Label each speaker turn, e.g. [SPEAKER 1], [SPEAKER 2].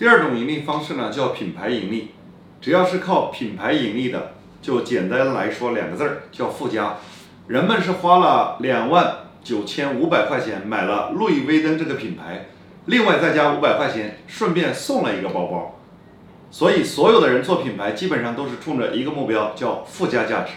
[SPEAKER 1] 第二种盈利方式呢叫品牌盈利只要是靠品牌盈利的就简单来说两个字儿叫附加。人们是花了两万九千五百块钱买了路易威登这个品牌另外再加五百块钱顺便送了一个包包。所以所有的人做品牌基本上都是冲着一个目标叫附加价值。